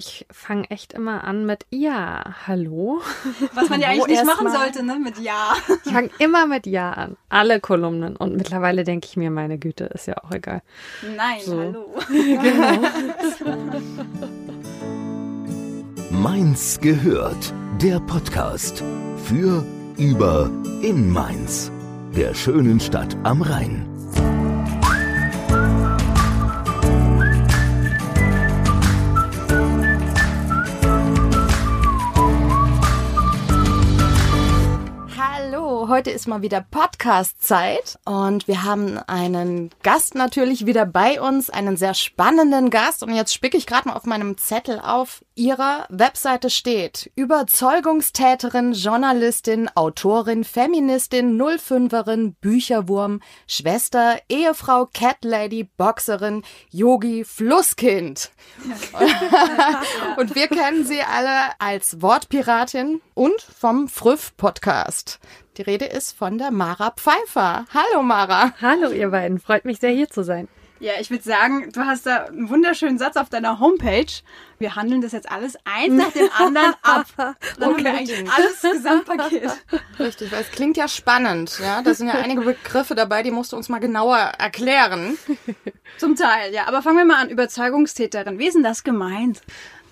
ich fange echt immer an mit Ja, hallo. Was man ja eigentlich nicht machen mal. sollte, ne? Mit Ja. Ich fange immer mit Ja an. Alle Kolumnen. Und mittlerweile denke ich mir, meine Güte, ist ja auch egal. Nein, so. hallo. genau. Mainz gehört. Der Podcast. Für, über, in Mainz. Der schönen Stadt am Rhein. Heute ist mal wieder Podcast-Zeit und wir haben einen Gast natürlich wieder bei uns, einen sehr spannenden Gast und jetzt spicke ich gerade mal auf meinem Zettel auf. Ihrer Webseite steht Überzeugungstäterin, Journalistin, Autorin, Feministin, Nullfünferin, Bücherwurm, Schwester, Ehefrau, Cat Lady, Boxerin, Yogi, Flusskind. und wir kennen sie alle als Wortpiratin und vom Früff Podcast. Die Rede ist von der Mara Pfeiffer. Hallo Mara. Hallo ihr beiden, freut mich sehr hier zu sein. Ja, ich würde sagen, du hast da einen wunderschönen Satz auf deiner Homepage. Wir handeln das jetzt alles eins nach dem anderen ab. Dann okay. eigentlich alles Gesamtpaket. Richtig, weil es klingt ja spannend. Ja, da sind ja einige Begriffe dabei, die musst du uns mal genauer erklären. Zum Teil, ja. Aber fangen wir mal an. Überzeugungstäterin. Wie ist denn das gemeint?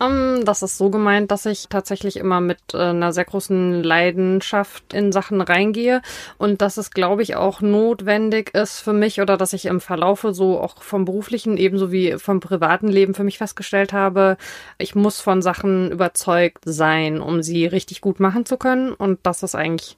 Um, ähm, das ist so gemeint, dass ich tatsächlich immer mit äh, einer sehr großen Leidenschaft in Sachen reingehe und dass es, glaube ich, auch notwendig ist für mich oder dass ich im Verlaufe so auch vom beruflichen ebenso wie vom privaten Leben für mich festgestellt habe, ich muss von Sachen überzeugt sein, um sie richtig gut machen zu können. Und das ist eigentlich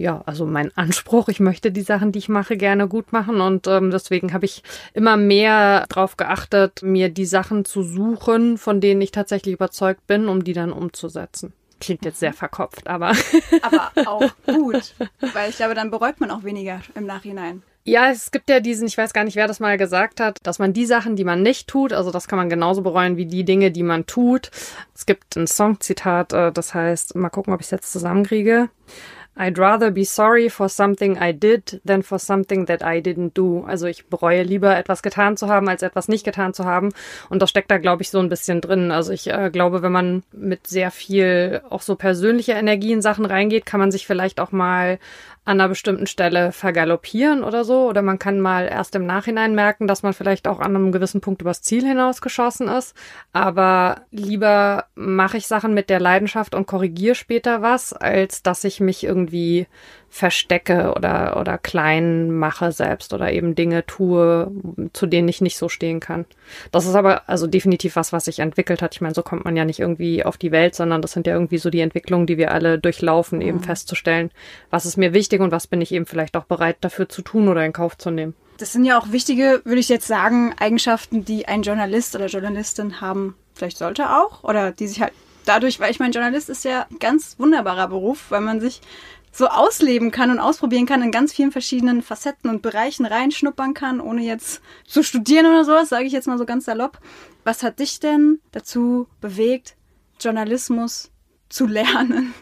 ja, also mein Anspruch. Ich möchte die Sachen, die ich mache, gerne gut machen und ähm, deswegen habe ich immer mehr darauf geachtet, mir die Sachen zu suchen, von denen ich tatsächlich überzeugt bin, um die dann umzusetzen. Klingt jetzt sehr verkopft, aber. aber auch gut, weil ich glaube, dann bereut man auch weniger im Nachhinein. Ja, es gibt ja diesen, ich weiß gar nicht, wer das mal gesagt hat, dass man die Sachen, die man nicht tut, also das kann man genauso bereuen wie die Dinge, die man tut. Es gibt ein Songzitat, äh, das heißt, mal gucken, ob ich es jetzt zusammenkriege. I'd rather be sorry for something I did than for something that I didn't do. Also ich bereue lieber etwas getan zu haben, als etwas nicht getan zu haben. Und das steckt da, glaube ich, so ein bisschen drin. Also ich äh, glaube, wenn man mit sehr viel auch so persönlicher Energie in Sachen reingeht, kann man sich vielleicht auch mal an einer bestimmten Stelle vergaloppieren oder so. Oder man kann mal erst im Nachhinein merken, dass man vielleicht auch an einem gewissen Punkt übers Ziel hinausgeschossen ist. Aber lieber mache ich Sachen mit der Leidenschaft und korrigiere später was, als dass ich mich irgendwie verstecke oder, oder klein mache selbst oder eben Dinge tue, zu denen ich nicht so stehen kann. Das ist aber also definitiv was, was sich entwickelt hat. Ich meine, so kommt man ja nicht irgendwie auf die Welt, sondern das sind ja irgendwie so die Entwicklungen, die wir alle durchlaufen, eben mhm. festzustellen, was ist mir wichtig und was bin ich eben vielleicht auch bereit dafür zu tun oder in Kauf zu nehmen. Das sind ja auch wichtige, würde ich jetzt sagen, Eigenschaften, die ein Journalist oder Journalistin haben, vielleicht sollte auch, oder die sich halt dadurch, weil ich mein Journalist ist ja ein ganz wunderbarer Beruf, weil man sich so ausleben kann und ausprobieren kann, in ganz vielen verschiedenen Facetten und Bereichen reinschnuppern kann, ohne jetzt zu studieren oder sowas, sage ich jetzt mal so ganz salopp. Was hat dich denn dazu bewegt, Journalismus zu lernen?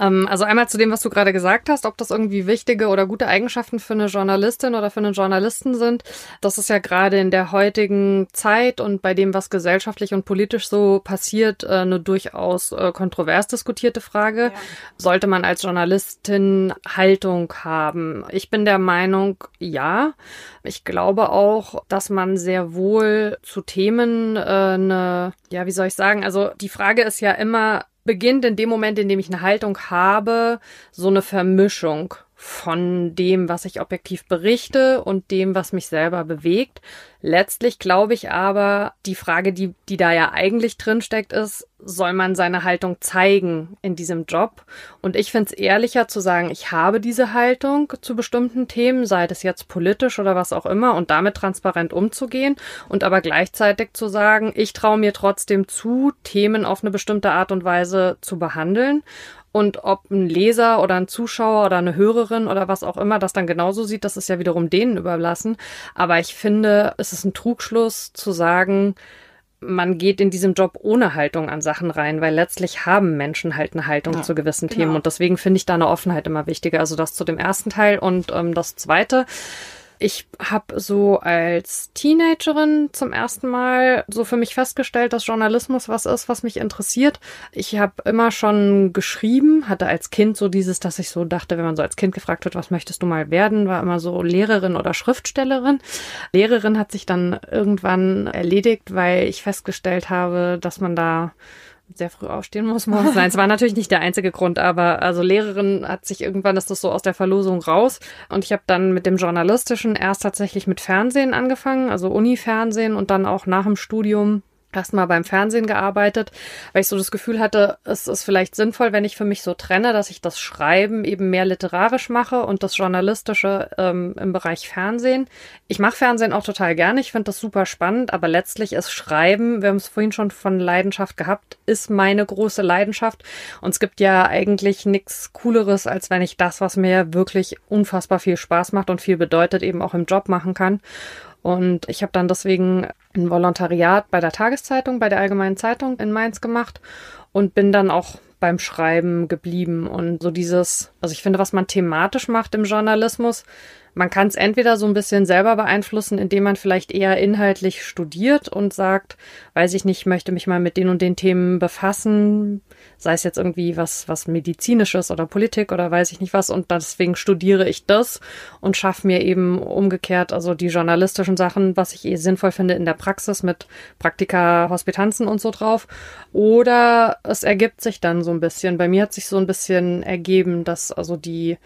Ähm, also einmal zu dem, was du gerade gesagt hast, ob das irgendwie wichtige oder gute Eigenschaften für eine Journalistin oder für einen Journalisten sind. Das ist ja gerade in der heutigen Zeit und bei dem, was gesellschaftlich und politisch so passiert, äh, eine durchaus äh, kontrovers diskutierte Frage. Ja. Sollte man als Journalistin Haltung haben? Ich bin der Meinung, ja. Ich glaube auch, dass man sehr wohl zu Themen äh, eine, ja, wie soll ich sagen, also die Frage ist ja immer, beginnt in dem Moment, in dem ich eine Haltung habe, so eine Vermischung von dem, was ich objektiv berichte und dem, was mich selber bewegt. Letztlich glaube ich aber, die Frage, die, die da ja eigentlich drinsteckt, ist, soll man seine Haltung zeigen in diesem Job? Und ich finde es ehrlicher zu sagen, ich habe diese Haltung zu bestimmten Themen, sei es jetzt politisch oder was auch immer, und damit transparent umzugehen und aber gleichzeitig zu sagen, ich traue mir trotzdem zu, Themen auf eine bestimmte Art und Weise zu behandeln und ob ein Leser oder ein Zuschauer oder eine Hörerin oder was auch immer das dann genauso sieht, das ist ja wiederum denen überlassen. Aber ich finde, es ist ein Trugschluss zu sagen, man geht in diesem Job ohne Haltung an Sachen rein, weil letztlich haben Menschen halt eine Haltung ja, zu gewissen genau. Themen und deswegen finde ich da eine Offenheit immer wichtiger. Also das zu dem ersten Teil und ähm, das zweite Ich habe so als Teenagerin zum ersten Mal so für mich festgestellt, dass Journalismus was ist, was mich interessiert. Ich habe immer schon geschrieben, hatte als Kind so dieses, dass ich so dachte, wenn man so als Kind gefragt wird, was möchtest du mal werden, war immer so Lehrerin oder Schriftstellerin. Lehrerin hat sich dann irgendwann erledigt, weil ich festgestellt habe, dass man da sehr früh aufstehen muss morgens. Nein, es war natürlich nicht der einzige Grund, aber also Lehrerin hat sich irgendwann ist das so aus der Verlosung raus und ich habe dann mit dem journalistischen erst tatsächlich mit Fernsehen angefangen, also Uni-Fernsehen und dann auch nach dem Studium erstmal beim Fernsehen gearbeitet, weil ich so das Gefühl hatte, es ist vielleicht sinnvoll, wenn ich für mich so trenne, dass ich das Schreiben eben mehr literarisch mache und das Journalistische ähm, im Bereich Fernsehen. Ich mache Fernsehen auch total gerne, ich finde das super spannend, aber letztlich ist Schreiben, wir haben es vorhin schon von Leidenschaft gehabt, ist meine große Leidenschaft und es gibt ja eigentlich nichts Cooleres, als wenn ich das, was mir wirklich unfassbar viel Spaß macht und viel bedeutet, eben auch im Job machen kann. Und ich habe dann deswegen ein Volontariat bei der Tageszeitung, bei der Allgemeinen Zeitung in Mainz gemacht und bin dann auch beim Schreiben geblieben. Und so dieses, also ich finde, was man thematisch macht im Journalismus, man kann es entweder so ein bisschen selber beeinflussen, indem man vielleicht eher inhaltlich studiert und sagt, weiß ich nicht, möchte mich mal mit den und den Themen befassen, sei es jetzt irgendwie was, was medizinisches oder Politik oder weiß ich nicht was und deswegen studiere ich das und schaffe mir eben umgekehrt, also die journalistischen Sachen, was ich eh sinnvoll finde in der Praxis mit Praktika, Hospitanzen und so drauf. Oder es ergibt sich dann so ein bisschen. Bei mir hat sich so ein bisschen ergeben, dass also die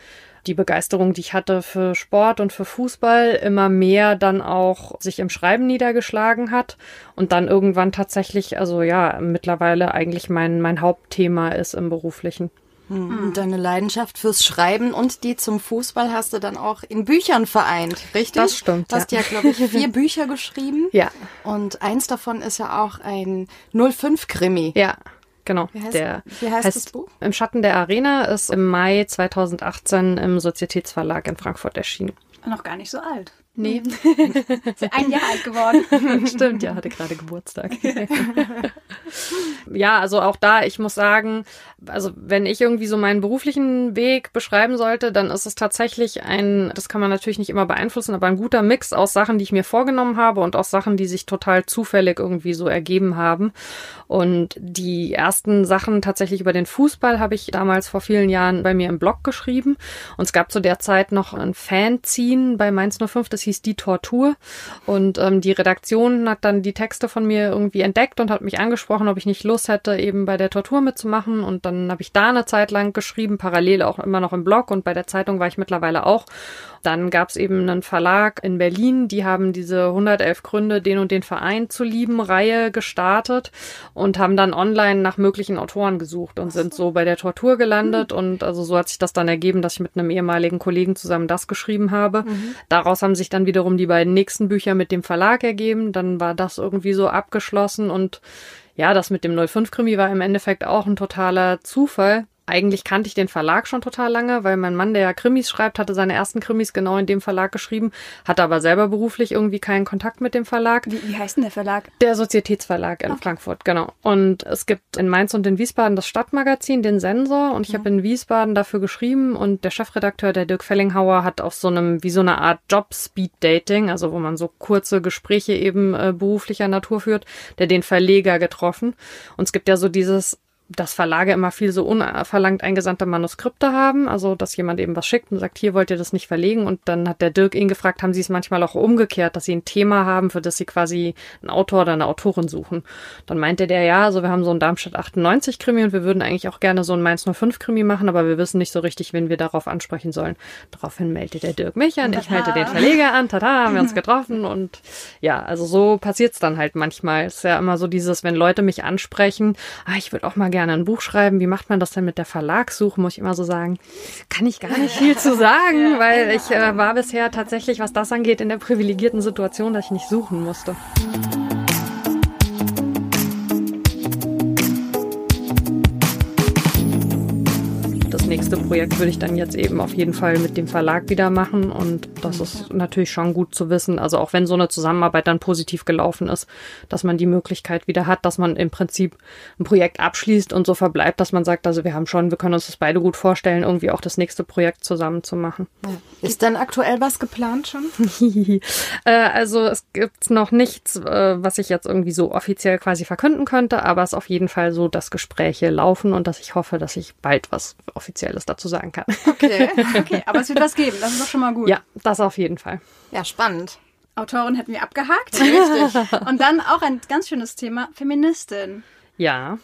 die Begeisterung, die ich hatte für Sport und für Fußball, immer mehr dann auch sich im Schreiben niedergeschlagen hat und dann irgendwann tatsächlich, also ja, mittlerweile eigentlich mein, mein Hauptthema ist im beruflichen. Hm. Und deine Leidenschaft fürs Schreiben und die zum Fußball hast du dann auch in Büchern vereint, richtig? Das stimmt. Du hast ja, ja glaube ich, vier Bücher geschrieben. Ja. Und eins davon ist ja auch ein 05-Krimi. Ja. Genau. Wie heißt, der wie heißt, heißt das Buch? Im Schatten der Arena ist im Mai 2018 im Sozietätsverlag in Frankfurt erschienen. Noch gar nicht so alt. Nee. Ist ein Jahr alt geworden. Stimmt, ja, hatte gerade Geburtstag. ja, also auch da, ich muss sagen, also wenn ich irgendwie so meinen beruflichen Weg beschreiben sollte, dann ist es tatsächlich ein, das kann man natürlich nicht immer beeinflussen, aber ein guter Mix aus Sachen, die ich mir vorgenommen habe und aus Sachen, die sich total zufällig irgendwie so ergeben haben. Und die ersten Sachen tatsächlich über den Fußball habe ich damals vor vielen Jahren bei mir im Blog geschrieben. Und es gab zu der Zeit noch ein Fanzine bei Mainz 05, das hieß Die Tortur. Und ähm, die Redaktion hat dann die Texte von mir irgendwie entdeckt und hat mich angesprochen, ob ich nicht Lust hätte, eben bei der Tortur mitzumachen. Und dann habe ich da eine Zeit lang geschrieben, parallel auch immer noch im Blog und bei der Zeitung war ich mittlerweile auch. Dann gab es eben einen Verlag in Berlin, die haben diese 111 Gründe, den und den Verein zu lieben Reihe gestartet und haben dann online nach möglichen Autoren gesucht und sind so bei der Tortur gelandet. Mhm. Und also so hat sich das dann ergeben, dass ich mit einem ehemaligen Kollegen zusammen das geschrieben habe. Mhm. Daraus haben sich dann wiederum die beiden nächsten Bücher mit dem Verlag ergeben. Dann war das irgendwie so abgeschlossen und ja, das mit dem 05-Krimi war im Endeffekt auch ein totaler Zufall. Eigentlich kannte ich den Verlag schon total lange, weil mein Mann, der ja Krimis schreibt, hatte seine ersten Krimis genau in dem Verlag geschrieben, hatte aber selber beruflich irgendwie keinen Kontakt mit dem Verlag. Wie, wie heißt denn der Verlag? Der Sozietätsverlag in okay. Frankfurt, genau. Und es gibt in Mainz und in Wiesbaden das Stadtmagazin, den Sensor, und ich mhm. habe in Wiesbaden dafür geschrieben und der Chefredakteur, der Dirk Fellinghauer, hat auf so einem, wie so eine Art Job-Speed-Dating, also wo man so kurze Gespräche eben äh, beruflicher Natur führt, der den Verleger getroffen. Und es gibt ja so dieses dass Verlage immer viel so unverlangt eingesandte Manuskripte haben, also dass jemand eben was schickt und sagt, hier wollt ihr das nicht verlegen und dann hat der Dirk ihn gefragt, haben sie es manchmal auch umgekehrt, dass sie ein Thema haben, für das sie quasi einen Autor oder eine Autorin suchen. Dann meinte der, ja, also wir haben so ein Darmstadt 98 Krimi und wir würden eigentlich auch gerne so ein Mainz 05 Krimi machen, aber wir wissen nicht so richtig, wen wir darauf ansprechen sollen. Daraufhin meldet der Dirk mich an, ich halte den Verleger an, tada, haben wir uns getroffen und ja, also so passiert's dann halt manchmal. Es ist ja immer so dieses, wenn Leute mich ansprechen, ah, ich würde auch mal gerne gerne ein Buch schreiben. Wie macht man das denn mit der Verlagssuche? Muss ich immer so sagen. Kann ich gar nicht viel zu sagen, weil ich äh, war bisher tatsächlich, was das angeht, in der privilegierten Situation, dass ich nicht suchen musste. Nächste Projekt würde ich dann jetzt eben auf jeden Fall mit dem Verlag wieder machen. Und das ist natürlich schon gut zu wissen. Also auch wenn so eine Zusammenarbeit dann positiv gelaufen ist, dass man die Möglichkeit wieder hat, dass man im Prinzip ein Projekt abschließt und so verbleibt, dass man sagt, also wir haben schon, wir können uns das beide gut vorstellen, irgendwie auch das nächste Projekt zusammen zu machen. Ist denn aktuell was geplant schon? äh, also es gibt noch nichts, äh, was ich jetzt irgendwie so offiziell quasi verkünden könnte, aber es ist auf jeden Fall so, dass Gespräche laufen und dass ich hoffe, dass ich bald was Offizielles dazu sagen kann. Okay, okay. Aber es wird was geben, das ist doch schon mal gut. Ja, das auf jeden Fall. Ja, spannend. Autorin hätten wir abgehakt. Richtig. Und dann auch ein ganz schönes Thema, Feministin. Ja.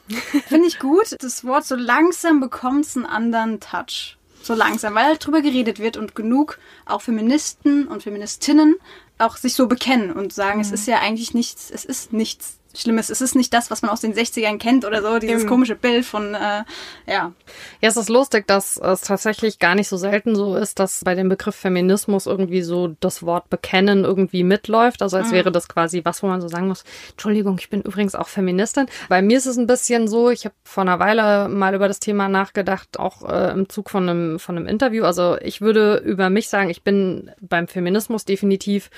Finde ich gut. Das Wort so langsam bekommt es einen anderen Touch. So langsam, weil halt drüber geredet wird und genug auch Feministen und Feministinnen auch sich so bekennen und sagen, es ist ja eigentlich nichts, es ist nichts Schlimmes. Es ist nicht das, was man aus den 60ern kennt oder so, dieses Eben. komische Bild von, äh, ja. Ja, es ist lustig, dass es tatsächlich gar nicht so selten so ist, dass bei dem Begriff Feminismus irgendwie so das Wort bekennen irgendwie mitläuft. Also als wäre das quasi was, wo man so sagen muss, Entschuldigung, ich bin übrigens auch Feministin. Bei mir ist es ein bisschen so, ich habe vor einer Weile mal über das Thema nachgedacht, auch äh, im Zug von einem, von einem Interview. Also ich würde über mich sagen, ich bin beim Feminismus definitiv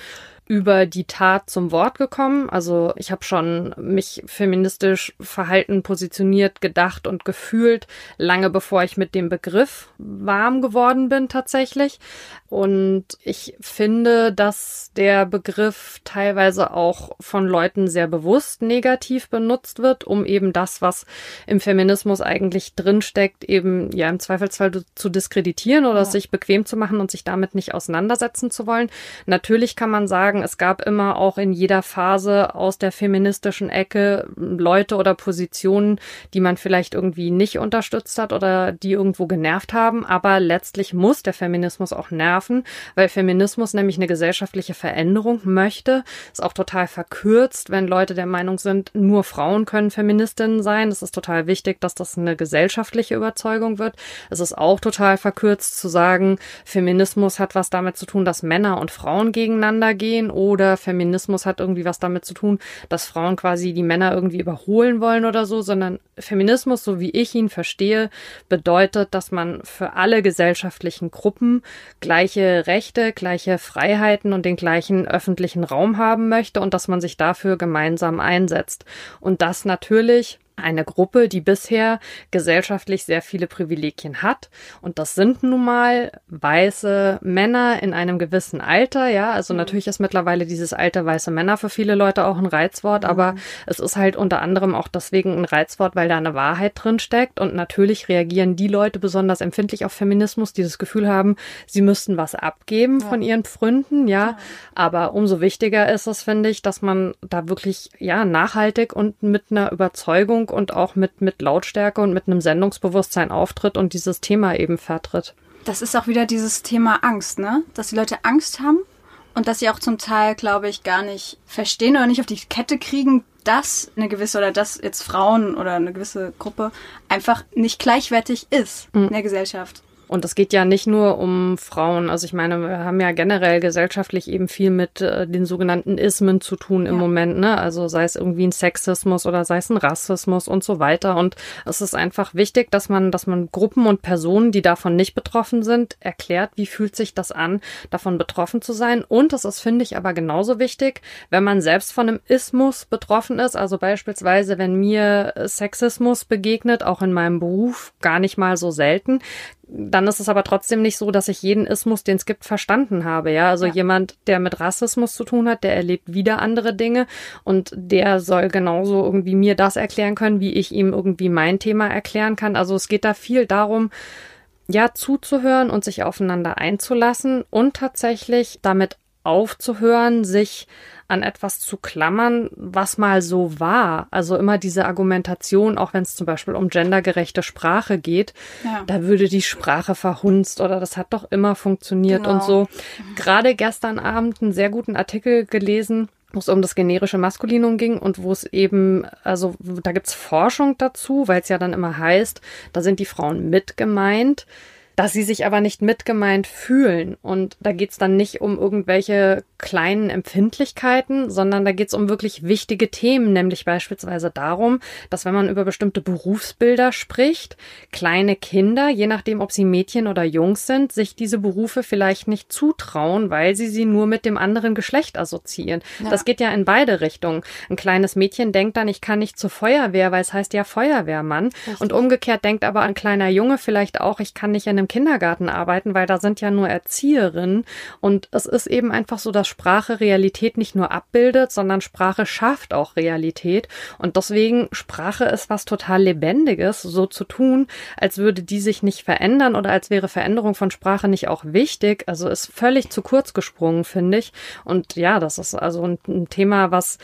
über die Tat zum Wort gekommen. Also ich habe schon mich feministisch verhalten, positioniert, gedacht und gefühlt, lange bevor ich mit dem Begriff warm geworden bin tatsächlich. Und ich finde, dass der Begriff teilweise auch von Leuten sehr bewusst negativ benutzt wird, um eben das, was im Feminismus eigentlich drinsteckt, eben ja im Zweifelsfall zu diskreditieren oder es sich bequem zu machen und sich damit nicht auseinandersetzen zu wollen. Natürlich kann man sagen, es gab immer auch in jeder Phase aus der feministischen Ecke Leute oder Positionen, die man vielleicht irgendwie nicht unterstützt hat oder die irgendwo genervt haben. Aber letztlich muss der Feminismus auch nerven, weil Feminismus nämlich eine gesellschaftliche Veränderung möchte. Ist auch total verkürzt, wenn Leute der Meinung sind, nur Frauen können Feministinnen sein. Es ist total wichtig, dass das eine gesellschaftliche Überzeugung wird. Es ist auch total verkürzt zu sagen, Feminismus hat was damit zu tun, dass Männer und Frauen gegeneinander gehen oder Feminismus hat irgendwie was damit zu tun, dass Frauen quasi die Männer irgendwie überholen wollen oder so, sondern Feminismus, so wie ich ihn verstehe, bedeutet, dass man für alle gesellschaftlichen Gruppen gleiche Rechte, gleiche Freiheiten und den gleichen öffentlichen Raum haben möchte und dass man sich dafür gemeinsam einsetzt. Und das natürlich eine Gruppe, die bisher gesellschaftlich sehr viele Privilegien hat. Und das sind nun mal weiße Männer in einem gewissen Alter. Ja, also natürlich ist mittlerweile dieses Alter weiße Männer für viele Leute auch ein Reizwort, aber es ist halt unter anderem auch deswegen ein Reizwort, weil da eine Wahrheit drin steckt. Und natürlich reagieren die Leute besonders empfindlich auf Feminismus, die das Gefühl haben, sie müssten was abgeben von ihren Pfründen. Ja, aber umso wichtiger ist es, finde ich, dass man da wirklich, ja, nachhaltig und mit einer Überzeugung und auch mit, mit Lautstärke und mit einem Sendungsbewusstsein auftritt und dieses Thema eben vertritt. Das ist auch wieder dieses Thema Angst, ne? Dass die Leute Angst haben und dass sie auch zum Teil, glaube ich, gar nicht verstehen oder nicht auf die Kette kriegen, dass eine gewisse oder dass jetzt Frauen oder eine gewisse Gruppe einfach nicht gleichwertig ist in der Gesellschaft. Und es geht ja nicht nur um Frauen. Also ich meine, wir haben ja generell gesellschaftlich eben viel mit äh, den sogenannten Ismen zu tun im Ja. Moment, ne? Also sei es irgendwie ein Sexismus oder sei es ein Rassismus und so weiter. Und es ist einfach wichtig, dass man, dass man Gruppen und Personen, die davon nicht betroffen sind, erklärt, wie fühlt sich das an, davon betroffen zu sein. Und es ist, finde ich, aber genauso wichtig, wenn man selbst von einem Ismus betroffen ist. Also beispielsweise, wenn mir Sexismus begegnet, auch in meinem Beruf, gar nicht mal so selten, dann ist es aber trotzdem nicht so, dass ich jeden Ismus, den es gibt, verstanden habe. Ja, also Ja. jemand, der mit Rassismus zu tun hat, der erlebt wieder andere Dinge und der soll genauso irgendwie mir das erklären können, wie ich ihm irgendwie mein Thema erklären kann. Also es geht da viel darum, ja, zuzuhören und sich aufeinander einzulassen und tatsächlich damit aufzuhören, sich an etwas zu klammern, was mal so war. Also immer diese Argumentation, auch wenn es zum Beispiel um gendergerechte Sprache geht, Ja. da würde die Sprache verhunzt oder das hat doch immer funktioniert Genau. und so. Gerade gestern Abend einen sehr guten Artikel gelesen, wo es um das generische Maskulinum ging und wo es eben, also da gibt's Forschung dazu, weil es ja dann immer heißt, da sind die Frauen mit gemeint dass sie sich aber nicht mitgemeint fühlen. Und da geht's dann nicht um irgendwelche kleinen Empfindlichkeiten, sondern da geht's um wirklich wichtige Themen, nämlich beispielsweise darum, dass wenn man über bestimmte Berufsbilder spricht, kleine Kinder, je nachdem, ob sie Mädchen oder Jungs sind, sich diese Berufe vielleicht nicht zutrauen, weil sie sie nur mit dem anderen Geschlecht assoziieren. Ja. Das geht ja in beide Richtungen. Ein kleines Mädchen denkt dann, ich kann nicht zur Feuerwehr, weil es heißt ja Feuerwehrmann. Richtig. Und umgekehrt denkt aber ein kleiner Junge vielleicht auch, ich kann nicht in einem Kindergarten arbeiten, weil da sind ja nur Erzieherinnen. Und es ist eben einfach so, dass Sprache Realität nicht nur abbildet, sondern Sprache schafft auch Realität. Und deswegen Sprache ist was total Lebendiges, so zu tun, als würde die sich nicht verändern oder als wäre Veränderung von Sprache nicht auch wichtig. Also ist völlig zu kurz gesprungen, finde ich. Und ja, das ist also ein, ein Thema, was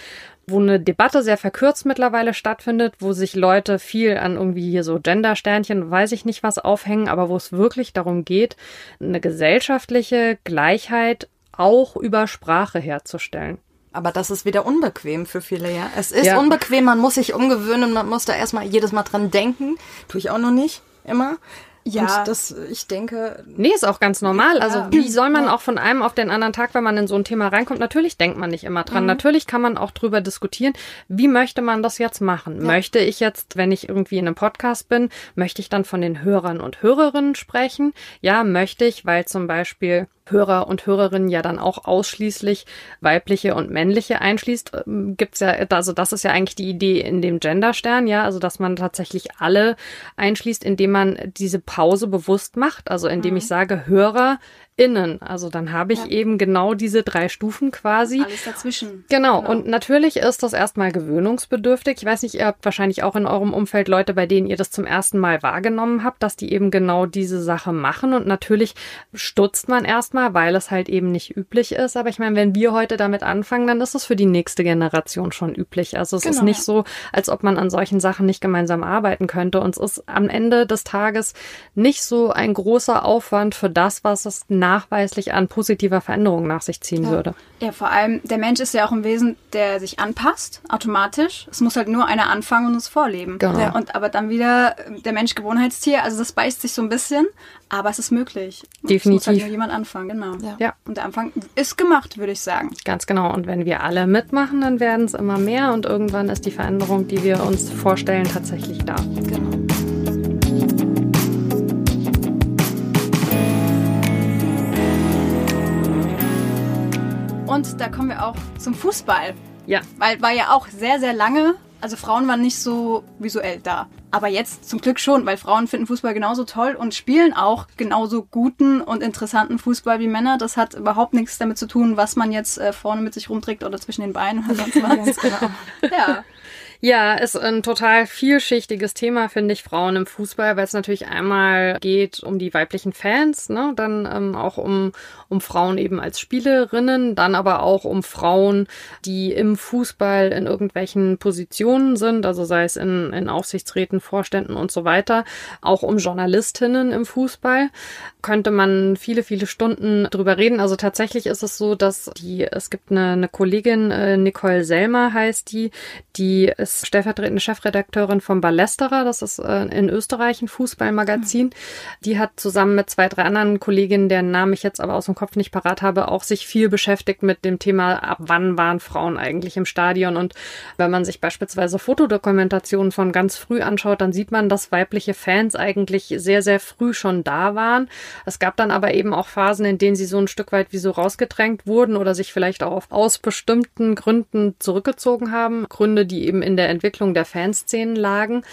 wo eine Debatte sehr verkürzt mittlerweile stattfindet, wo sich Leute viel an irgendwie hier so Gender-Sternchen, weiß ich nicht was aufhängen, aber wo es wirklich darum geht, eine gesellschaftliche Gleichheit auch über Sprache herzustellen. Aber das ist wieder unbequem für viele, ja. Es ist ja. unbequem, man muss sich umgewöhnen, man muss da erstmal jedes Mal dran denken. Tue ich auch noch nicht immer. Ja. Und das, ich denke. Nee, ist auch ganz normal. Also, wie soll man auch von einem auf den anderen Tag, wenn man in so ein Thema reinkommt, natürlich denkt man nicht immer dran. Mhm. Natürlich kann man auch drüber diskutieren, wie möchte man das jetzt machen? Ja. Möchte ich jetzt, wenn ich irgendwie in einem Podcast bin, möchte ich dann von den Hörern und Hörerinnen sprechen? Ja, möchte ich, weil zum Beispiel Hörer und Hörerinnen ja dann auch ausschließlich weibliche und männliche einschließt, ähm, gibt's ja, also das ist ja eigentlich die Idee in dem Genderstern, ja, also dass man tatsächlich alle einschließt, indem man diese Pause bewusst macht, also indem mhm. ich sage Hörer, innen. Also dann habe ich ja. eben genau diese drei Stufen quasi. Alles dazwischen. Genau. genau. Und natürlich ist das erstmal gewöhnungsbedürftig. Ich weiß nicht, ihr habt wahrscheinlich auch in eurem Umfeld Leute, bei denen ihr das zum ersten Mal wahrgenommen habt, dass die eben genau diese Sache machen. Und natürlich stutzt man erstmal, weil es halt eben nicht üblich ist. Aber ich meine, wenn wir heute damit anfangen, dann ist es für die nächste Generation schon üblich. Also es genau, ist nicht so, als ob man an solchen Sachen nicht gemeinsam arbeiten könnte. Und es ist am Ende des Tages nicht so ein großer Aufwand für das, was es nach nachweislich an positiver Veränderung nach sich ziehen ja. würde. Ja, vor allem, der Mensch ist ja auch ein Wesen, der sich anpasst, automatisch. Es muss halt nur einer anfangen und es vorleben. Genau. Ja, und aber dann wieder der Mensch Gewohnheitstier, also das beißt sich so ein bisschen, aber es ist möglich. Definitiv. Es muss halt nur jemand anfangen, genau. Ja. ja. Und der Anfang ist gemacht, würde ich sagen. Ganz genau. Und wenn wir alle mitmachen, dann werden es immer mehr und irgendwann ist die Veränderung, die wir uns vorstellen, tatsächlich da. Genau. Und da kommen wir auch zum Fußball. Ja. Weil war ja auch sehr, sehr lange, also Frauen waren nicht so visuell da. Aber jetzt zum Glück schon, weil Frauen finden Fußball genauso toll und spielen auch genauso guten und interessanten Fußball wie Männer. Das hat überhaupt nichts damit zu tun, was man jetzt äh, vorne mit sich rumträgt oder zwischen den Beinen oder sonst was. genau. Ja. Ja, ist ein total vielschichtiges Thema, finde ich, Frauen im Fußball, weil es natürlich einmal geht um die weiblichen Fans, ne, dann ähm, auch um, um Frauen eben als Spielerinnen, dann aber auch um Frauen, die im Fußball in irgendwelchen Positionen sind, also sei es in, in Aufsichtsräten, Vorständen und so weiter, auch um Journalistinnen im Fußball. Könnte man viele, viele Stunden drüber reden. Also tatsächlich ist es so, dass die, es gibt eine, eine Kollegin, äh, Nicole Selmer heißt die, die ist stellvertretende Chefredakteurin vom Ballesterer, das ist äh, in Österreich ein Fußballmagazin. Die hat zusammen mit zwei, drei anderen Kolleginnen, deren Namen ich jetzt aber aus dem Kopf nicht parat habe, auch sich viel beschäftigt mit dem Thema, ab wann waren Frauen eigentlich im Stadion. Und wenn man sich beispielsweise Fotodokumentationen von ganz früh anschaut, dann sieht man, dass weibliche Fans eigentlich sehr, sehr früh schon da waren. Es gab dann aber eben auch Phasen, in denen sie so ein Stück weit wie so rausgedrängt wurden oder sich vielleicht auch aus bestimmten Gründen zurückgezogen haben. Gründe, die eben in der Entwicklung der Fanszenen lagen.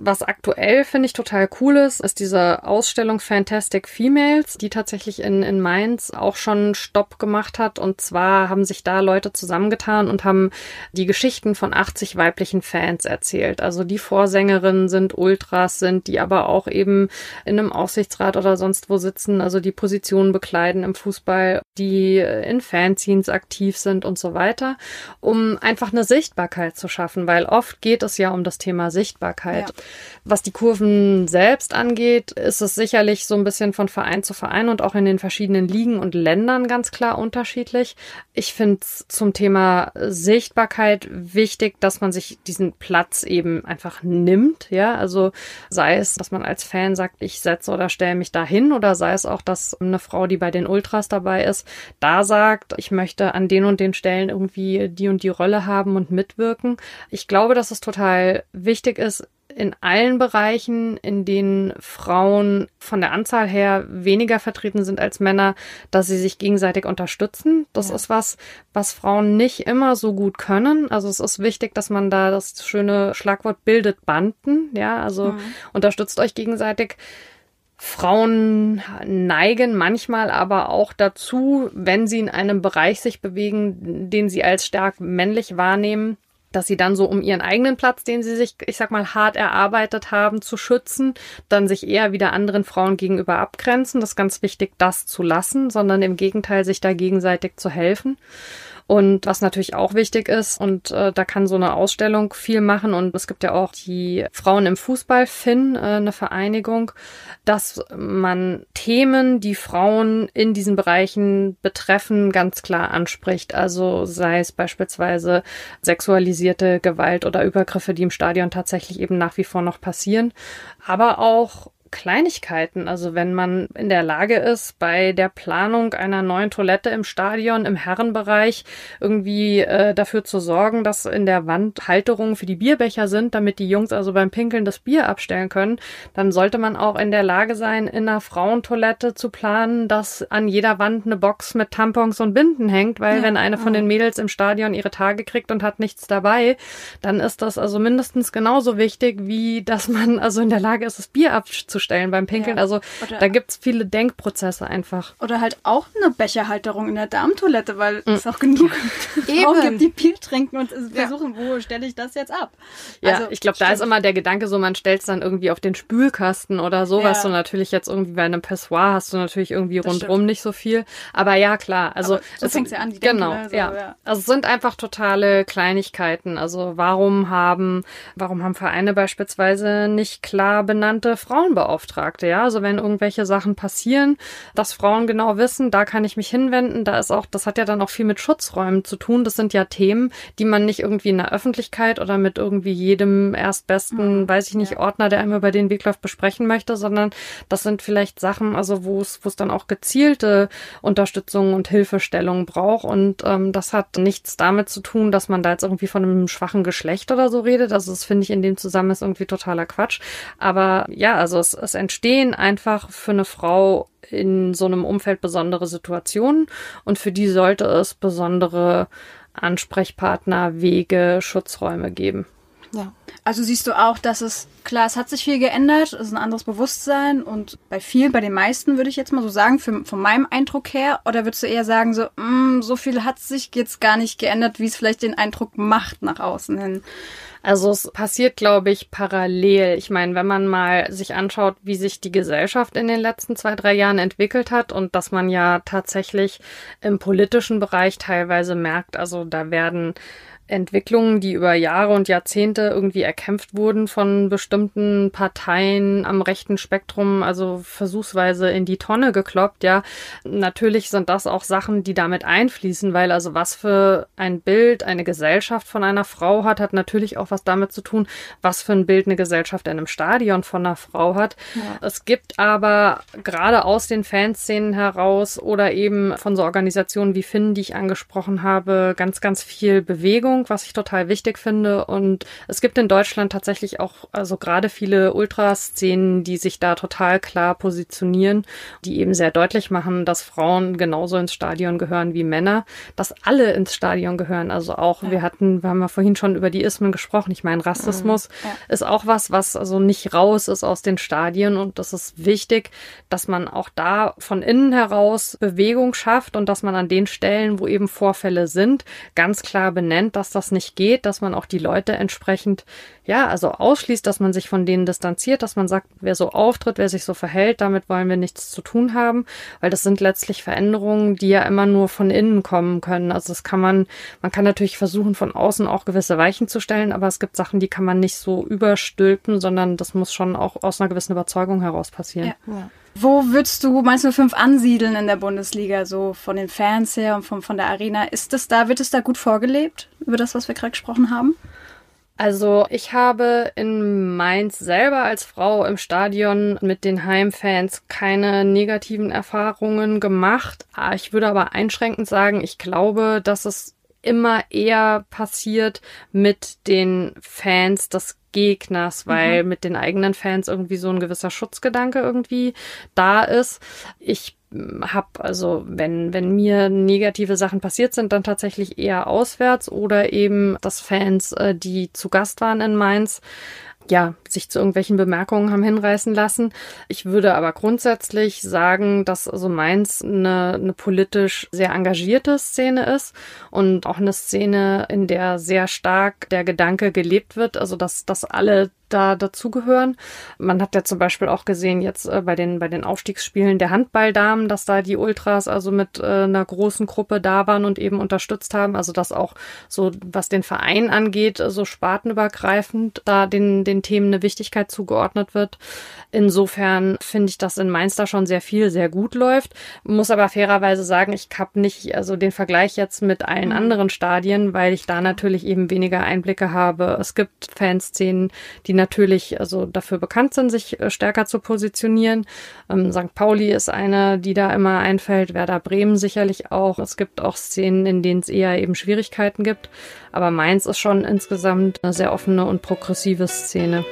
Was aktuell finde ich total cool ist, ist diese Ausstellung Fantastic Females, die tatsächlich in, in Mainz auch schon Stopp gemacht hat. Und zwar haben sich da Leute zusammengetan und haben die Geschichten von 80 weiblichen Fans erzählt. Also die Vorsängerinnen sind Ultras, sind die aber auch eben in einem Aufsichtsrat oder sonst wo sitzen, also die Positionen bekleiden im Fußball, die in Fanzines aktiv sind und so weiter, um einfach eine Sichtbarkeit zu schaffen, weil oft geht es ja um das Thema Sichtbarkeit. Ja. Was die Kurven selbst angeht, ist es sicherlich so ein bisschen von Verein zu Verein und auch in den verschiedenen Ligen und Ländern ganz klar unterschiedlich. Ich finde es zum Thema Sichtbarkeit wichtig, dass man sich diesen Platz eben einfach nimmt. Ja, also sei es, dass man als Fan sagt, ich setze oder stelle mich dahin oder sei es auch, dass eine Frau, die bei den Ultras dabei ist, da sagt, ich möchte an den und den Stellen irgendwie die und die Rolle haben und mitwirken. Ich glaube, dass es total wichtig ist, in allen Bereichen, in denen Frauen von der Anzahl her weniger vertreten sind als Männer, dass sie sich gegenseitig unterstützen. Das ja. ist was, was Frauen nicht immer so gut können. Also es ist wichtig, dass man da das schöne Schlagwort bildet Banden. Ja, also mhm. unterstützt euch gegenseitig. Frauen neigen manchmal aber auch dazu, wenn sie in einem Bereich sich bewegen, den sie als stark männlich wahrnehmen, dass sie dann so um ihren eigenen Platz, den sie sich, ich sag mal, hart erarbeitet haben, zu schützen, dann sich eher wieder anderen Frauen gegenüber abgrenzen. Das ist ganz wichtig, das zu lassen, sondern im Gegenteil, sich da gegenseitig zu helfen. Und was natürlich auch wichtig ist, und äh, da kann so eine Ausstellung viel machen, und es gibt ja auch die Frauen im Fußball, FIN, äh, eine Vereinigung, dass man Themen, die Frauen in diesen Bereichen betreffen, ganz klar anspricht. Also sei es beispielsweise sexualisierte Gewalt oder Übergriffe, die im Stadion tatsächlich eben nach wie vor noch passieren, aber auch Kleinigkeiten. Also wenn man in der Lage ist, bei der Planung einer neuen Toilette im Stadion, im Herrenbereich, irgendwie äh, dafür zu sorgen, dass in der Wand Halterungen für die Bierbecher sind, damit die Jungs also beim Pinkeln das Bier abstellen können, dann sollte man auch in der Lage sein, in einer Frauentoilette zu planen, dass an jeder Wand eine Box mit Tampons und Binden hängt, weil ja, wenn eine von den Mädels im Stadion ihre Tage kriegt und hat nichts dabei, dann ist das also mindestens genauso wichtig, wie dass man also in der Lage ist, das Bier abzustellen stellen beim Pinkeln. Ja. Also oder da gibt's viele Denkprozesse einfach. Oder halt auch eine Becherhalterung in der Darmtoilette, weil mhm. es auch genug Frauen gibt, die Bier trinken und versuchen, ja. wo stelle ich das jetzt ab? Ja, also, ich glaube, da ist immer der Gedanke so, man stellt es dann irgendwie auf den Spülkasten oder so, ja. was du natürlich jetzt irgendwie bei einem Pessoir hast du natürlich irgendwie das rundrum stimmt. nicht so viel. Aber ja, klar. Also Aber so fängt ja an, die Genau, Denke, ne? so, ja. ja. Also es sind einfach totale Kleinigkeiten. Also warum haben, warum haben Vereine beispielsweise nicht klar benannte Frauenbeauftragte? Frauenbeauftragte, ja. Also wenn irgendwelche Sachen passieren, dass Frauen genau wissen, da kann ich mich hinwenden, da ist auch, das hat ja dann auch viel mit Schutzräumen zu tun. Das sind ja Themen, die man nicht irgendwie in der Öffentlichkeit oder mit irgendwie jedem erstbesten, mhm. weiß ich nicht, Ordner, der einem über den Weg läuft, besprechen möchte, sondern das sind vielleicht Sachen, also wo es, wo es dann auch gezielte Unterstützung und Hilfestellung braucht. Und ähm, das hat nichts damit zu tun, dass man da jetzt irgendwie von einem schwachen Geschlecht oder so redet. Also das finde ich in dem Zusammenhang irgendwie totaler Quatsch. Aber ja, also es es entstehen einfach für eine Frau in so einem Umfeld besondere Situationen und für die sollte es besondere Ansprechpartner, Wege, Schutzräume geben. Ja. Also siehst du auch, dass es, klar, es hat sich viel geändert, es ist ein anderes Bewusstsein und bei vielen, bei den meisten würde ich jetzt mal so sagen, für, von meinem Eindruck her, oder würdest du eher sagen, so, mh, mm, so viel hat sich jetzt gar nicht geändert, wie es vielleicht den Eindruck macht nach außen hin? Also es passiert, glaube ich, parallel. Ich meine, wenn man mal sich anschaut, wie sich die Gesellschaft in den letzten zwei, drei Jahren entwickelt hat und dass man ja tatsächlich im politischen Bereich teilweise merkt, also da werden Entwicklungen, die über Jahre und Jahrzehnte irgendwie erkämpft wurden von bestimmten Parteien am rechten Spektrum, also versuchsweise in die Tonne gekloppt, ja. Natürlich sind das auch Sachen, die damit einfließen, weil also was für ein Bild eine Gesellschaft von einer Frau hat, hat natürlich auch was damit zu tun, was für ein Bild eine Gesellschaft in einem Stadion von einer Frau hat. Ja. Es gibt aber gerade aus den Fanszenen heraus oder eben von so Organisationen wie Finn, die ich angesprochen habe, ganz, ganz viel Bewegung Bewegung, was ich total wichtig finde. Und es gibt in Deutschland tatsächlich auch, also gerade viele Ultraszenen, die sich da total klar positionieren, die eben sehr deutlich machen, dass Frauen genauso ins Stadion gehören wie Männer, dass alle ins Stadion gehören. Also auch, ja. wir hatten, wir haben ja vorhin schon über die Ismen gesprochen. Ich meine, Rassismus mhm. ja. ist auch was, was also nicht raus ist aus den Stadien. Und das ist wichtig, dass man auch da von innen heraus Bewegung schafft und dass man an den Stellen, wo eben Vorfälle sind, ganz klar benennt, dass dass das nicht geht, dass man auch die Leute entsprechend, ja, also ausschließt, dass man sich von denen distanziert, dass man sagt, wer so auftritt, wer sich so verhält, damit wollen wir nichts zu tun haben, weil das sind letztlich Veränderungen, die ja immer nur von innen kommen können. Also das kann man, man kann natürlich versuchen, von außen auch gewisse Weichen zu stellen, aber es gibt Sachen, die kann man nicht so überstülpen, sondern das muss schon auch aus einer gewissen Überzeugung heraus passieren. Ja. Ja. Wo würdest du Mainz 05 ansiedeln in der Bundesliga, so von den Fans her und von, von der Arena? Ist das da, wird es da gut vorgelebt, über das, was wir gerade gesprochen haben? Also ich habe in Mainz selber als Frau im Stadion mit den Heimfans keine negativen Erfahrungen gemacht. Ah, ich würde aber einschränkend sagen, ich glaube, dass es immer eher passiert mit den Fans des Gegners, weil mhm. mit den eigenen Fans irgendwie so ein gewisser Schutzgedanke irgendwie da ist. Ich habe also, wenn, wenn mir negative Sachen passiert sind, dann tatsächlich eher auswärts oder eben, dass Fans, äh, die zu Gast waren in Mainz, ja, sich zu irgendwelchen Bemerkungen haben hinreißen lassen. Ich würde aber grundsätzlich sagen, dass also Mainz eine, eine politisch sehr engagierte Szene ist und auch eine Szene, in der sehr stark der Gedanke gelebt wird, also dass, dass alle da dazugehören. Man hat ja zum Beispiel auch gesehen jetzt äh, bei den bei den Aufstiegsspielen der Handballdamen, dass da die Ultras also mit äh, einer großen Gruppe da waren und eben unterstützt haben. Also dass auch so was den Verein angeht, so spartenübergreifend da den den Themen eine Wichtigkeit zugeordnet wird. Insofern finde ich, dass in Mainz da schon sehr viel sehr gut läuft. Muss aber fairerweise sagen, ich habe nicht also den Vergleich jetzt mit allen anderen Stadien, weil ich da natürlich eben weniger Einblicke habe. Es gibt Fanszenen, die natürlich also dafür bekannt sind, sich äh, stärker zu positionieren. Ähm, St. Pauli ist eine, die da immer einfällt, Werder Bremen sicherlich auch. Es gibt auch Szenen, in denen es eher eben Schwierigkeiten gibt. Aber Mainz ist schon insgesamt eine sehr offene und progressive Szene.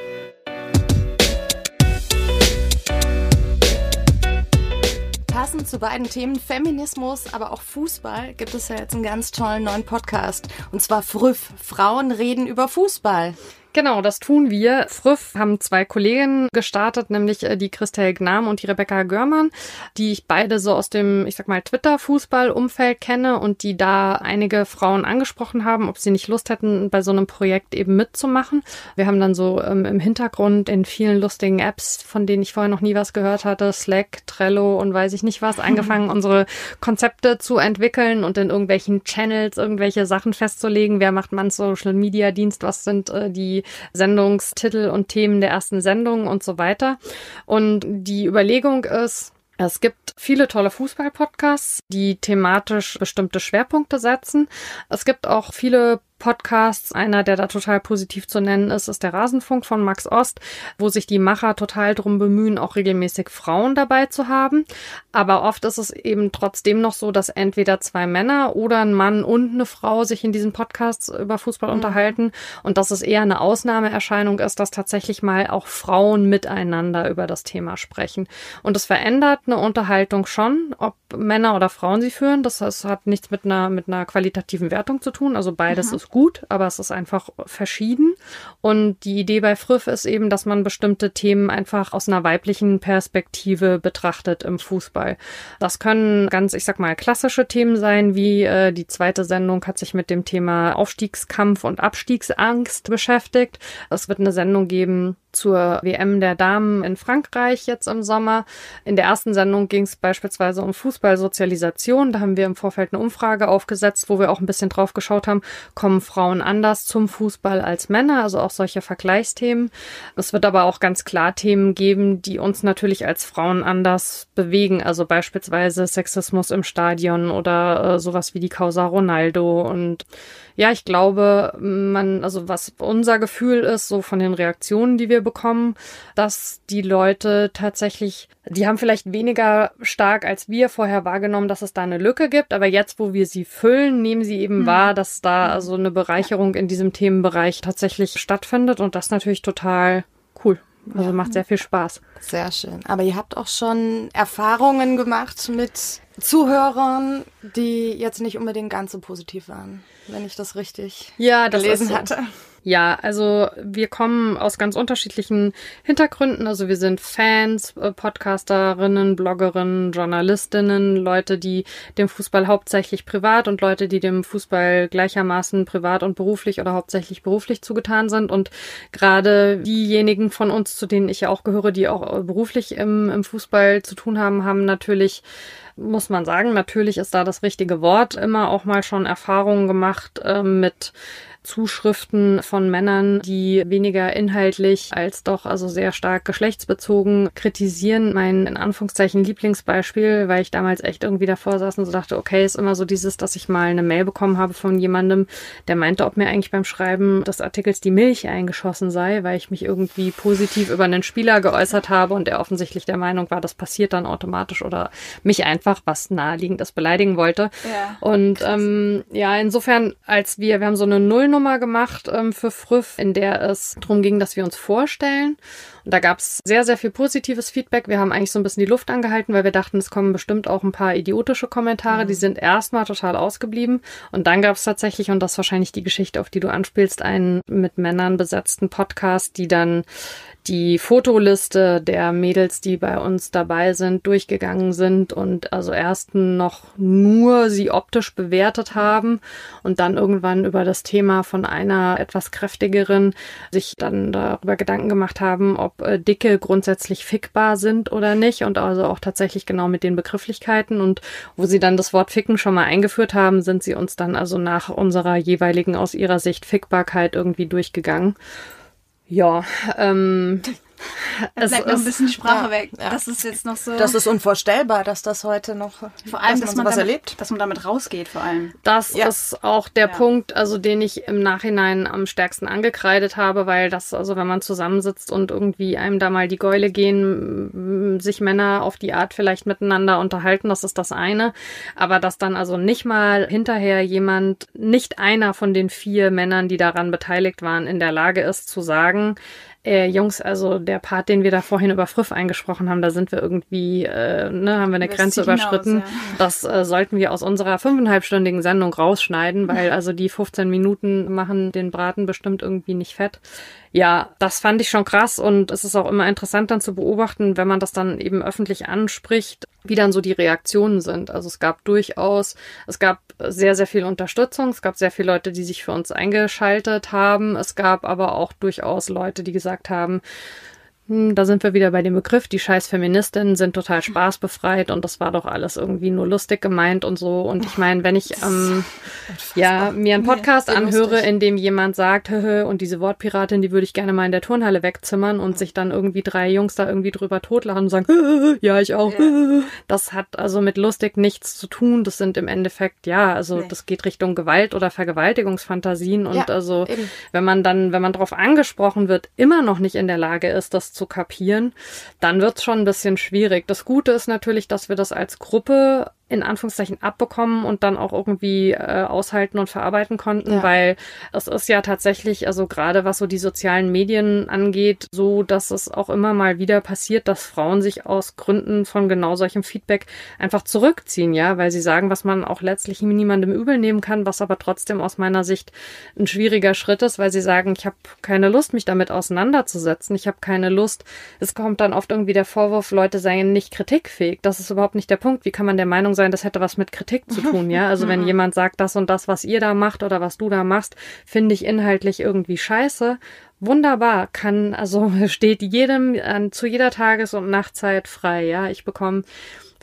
Passend zu beiden Themen Feminismus, aber auch Fußball gibt es ja jetzt einen ganz tollen neuen Podcast. Und zwar Früff. Frauen reden über Fußball. Genau, das tun wir. Früff haben zwei Kolleginnen gestartet, nämlich äh, die Christel Gnam und die Rebecca Görmann, die ich beide so aus dem, ich sag mal, Twitter-Fußball-Umfeld kenne und die da einige Frauen angesprochen haben, ob sie nicht Lust hätten, bei so einem Projekt eben mitzumachen. Wir haben dann so ähm, im Hintergrund in vielen lustigen Apps, von denen ich vorher noch nie was gehört hatte, Slack, Trello und weiß ich nicht was, angefangen, unsere Konzepte zu entwickeln und in irgendwelchen Channels irgendwelche Sachen festzulegen. Wer macht man Social Media Dienst? Was sind äh, die Sendungstitel und Themen der ersten Sendung und so weiter. Und die Überlegung ist, es gibt viele tolle Fußball-Podcasts, die thematisch bestimmte Schwerpunkte setzen. Es gibt auch viele Podcasts. Einer, der da total positiv zu nennen ist, ist der Rasenfunk von Max Ost, wo sich die Macher total drum bemühen, auch regelmäßig Frauen dabei zu haben. Aber oft ist es eben trotzdem noch so, dass entweder zwei Männer oder ein Mann und eine Frau sich in diesen Podcasts über Fußball mhm. unterhalten und dass es eher eine Ausnahmeerscheinung ist, dass tatsächlich mal auch Frauen miteinander über das Thema sprechen. Und es verändert eine Unterhaltung schon, ob Männer oder Frauen sie führen. Das, heißt, hat nichts mit einer, mit einer qualitativen Wertung zu tun. Also beides mhm. ist gut, aber es ist einfach verschieden. Und die Idee bei Früff ist eben, dass man bestimmte Themen einfach aus einer weiblichen Perspektive betrachtet im Fußball. Das können ganz, ich sag mal, klassische Themen sein, wie äh, die zweite Sendung hat sich mit dem Thema Aufstiegskampf und Abstiegsangst beschäftigt. Es wird eine Sendung geben zur WM der Damen in Frankreich jetzt im Sommer. In der ersten Sendung ging es beispielsweise um Fußballsozialisation. Da haben wir im Vorfeld eine Umfrage aufgesetzt, wo wir auch ein bisschen drauf geschaut haben, kommen Frauen anders zum Fußball als Männer, also auch solche Vergleichsthemen. Es wird aber auch ganz klar Themen geben, die uns natürlich als Frauen anders bewegen, also beispielsweise Sexismus im Stadion oder äh, sowas wie die Causa Ronaldo und ja, ich glaube, man, also was unser Gefühl ist, so von den Reaktionen, die wir bekommen, dass die Leute tatsächlich, die haben vielleicht weniger stark als wir vorher wahrgenommen, dass es da eine Lücke gibt, aber jetzt, wo wir sie füllen, nehmen sie eben mhm. wahr, dass da also eine Bereicherung in diesem Themenbereich tatsächlich stattfindet und das natürlich total. Also ja. macht sehr viel Spaß. Sehr schön. Aber ihr habt auch schon Erfahrungen gemacht mit Zuhörern, die jetzt nicht unbedingt ganz so positiv waren, wenn ich das richtig ja, das gelesen ist, hatte. Ja, also wir kommen aus ganz unterschiedlichen Hintergründen. Also wir sind Fans, äh, Podcasterinnen, Bloggerinnen, Journalistinnen, Leute, die dem Fußball hauptsächlich privat und Leute, die dem Fußball gleichermaßen privat und beruflich oder hauptsächlich beruflich zugetan sind. Und gerade diejenigen von uns, zu denen ich ja auch gehöre, die auch beruflich im, im Fußball zu tun haben, haben natürlich muss man sagen, natürlich ist da das richtige Wort, immer auch mal schon Erfahrungen gemacht äh, mit Zuschriften von Männern, die weniger inhaltlich als doch also sehr stark geschlechtsbezogen kritisieren. Mein in Anführungszeichen Lieblingsbeispiel, weil ich damals echt irgendwie davor saß und so dachte, okay, ist immer so dieses, dass ich mal eine Mail bekommen habe von jemandem, der meinte, ob mir eigentlich beim Schreiben des Artikels die Milch eingeschossen sei, weil ich mich irgendwie positiv über einen Spieler geäußert habe und er offensichtlich der Meinung war, das passiert dann automatisch oder mich einfach, was naheliegend ist, beleidigen wollte. Ja, und ähm, ja, insofern, als wir, wir haben so eine Nullnummer Nummer gemacht ähm, für Früff, in der es darum ging, dass wir uns vorstellen. Und da gab es sehr, sehr viel positives Feedback. Wir haben eigentlich so ein bisschen die Luft angehalten, weil wir dachten, es kommen bestimmt auch ein paar idiotische Kommentare. Mhm. Die sind erstmal total ausgeblieben. Und dann gab es tatsächlich, und das ist wahrscheinlich die Geschichte, auf die du anspielst, einen mit Männern besetzten Podcast, die dann die Fotoliste der Mädels, die bei uns dabei sind, durchgegangen sind und also erst noch nur sie optisch bewertet haben und dann irgendwann über das Thema von einer etwas kräftigeren sich dann darüber Gedanken gemacht haben, ob äh, Dicke grundsätzlich fickbar sind oder nicht und also auch tatsächlich genau mit den Begrifflichkeiten und wo sie dann das Wort ficken schon mal eingeführt haben, sind sie uns dann also nach unserer jeweiligen aus ihrer Sicht Fickbarkeit irgendwie durchgegangen. Ja, ähm, es bleibt noch ein bisschen die Sprache ja, weg. Ja. Das ist jetzt noch so. Das ist unvorstellbar, dass das heute noch. Vor allem, dass man, dass man damit, erlebt. Dass man damit rausgeht, vor allem. Das ja. ist auch der Punkt, also den ich im Nachhinein am stärksten angekreidet habe, weil das, also wenn man zusammensitzt und irgendwie einem da mal die Gäule gehen, sich Männer auf die Art vielleicht miteinander unterhalten, das ist das eine. Aber dass dann also nicht mal hinterher jemand, nicht einer von den vier Männern, die daran beteiligt waren, in der Lage ist zu sagen, äh, Jungs, also der Part, den wir da vorhin über Früff eingesprochen haben, da sind wir irgendwie, äh, ne, haben wir eine Grenze überschritten. Ja. Das äh, sollten wir aus unserer fünfeinhalbstündigen Sendung rausschneiden, weil also die 15 Minuten machen den Braten bestimmt irgendwie nicht fett ja, das fand ich schon krass und es ist auch immer interessant dann zu beobachten, wenn man das dann eben öffentlich anspricht, wie dann so die Reaktionen sind. Also es gab durchaus, es gab sehr, sehr viel Unterstützung, es gab sehr viele Leute, die sich für uns eingeschaltet haben, es gab aber auch durchaus Leute, die gesagt haben, da sind wir wieder bei dem Begriff, die scheiß Feministinnen sind total spaßbefreit und das war doch alles irgendwie nur lustig gemeint und so. Und ich meine, wenn ich ähm, ja mir einen Podcast nee, anhöre, lustig. in dem jemand sagt, Höhö, und diese Wortpiratin, die würde ich gerne mal in der Turnhalle wegzimmern und sich dann irgendwie drei Jungs da irgendwie drüber totlachen und sagen, ja, ich auch. Ja. Das hat also mit lustig nichts zu tun. Das sind im Endeffekt, ja, also nee. das geht Richtung Gewalt oder Vergewaltigungsfantasien. Und ja, also, eben. wenn man dann, wenn man darauf angesprochen wird, immer noch nicht in der Lage ist, das zu kapieren, dann wird es schon ein bisschen schwierig. Das Gute ist natürlich, dass wir das als Gruppe in Anführungszeichen abbekommen und dann auch irgendwie äh, aushalten und verarbeiten konnten, ja. weil es ist ja tatsächlich, also gerade was so die sozialen Medien angeht, so, dass es auch immer mal wieder passiert, dass Frauen sich aus Gründen von genau solchem Feedback einfach zurückziehen, ja, weil sie sagen, was man auch letztlich niemandem übel nehmen kann, was aber trotzdem aus meiner Sicht ein schwieriger Schritt ist, weil sie sagen, ich habe keine Lust, mich damit auseinanderzusetzen, ich habe keine Lust. Es kommt dann oft irgendwie der Vorwurf, Leute seien nicht kritikfähig. Das ist überhaupt nicht der Punkt. Wie kann man der Meinung sein, das hätte was mit Kritik zu tun, ja. Also wenn jemand sagt, das und das, was ihr da macht oder was du da machst, finde ich inhaltlich irgendwie scheiße. Wunderbar, kann, also steht jedem an, zu jeder Tages- und Nachtzeit frei, ja. Ich bekomme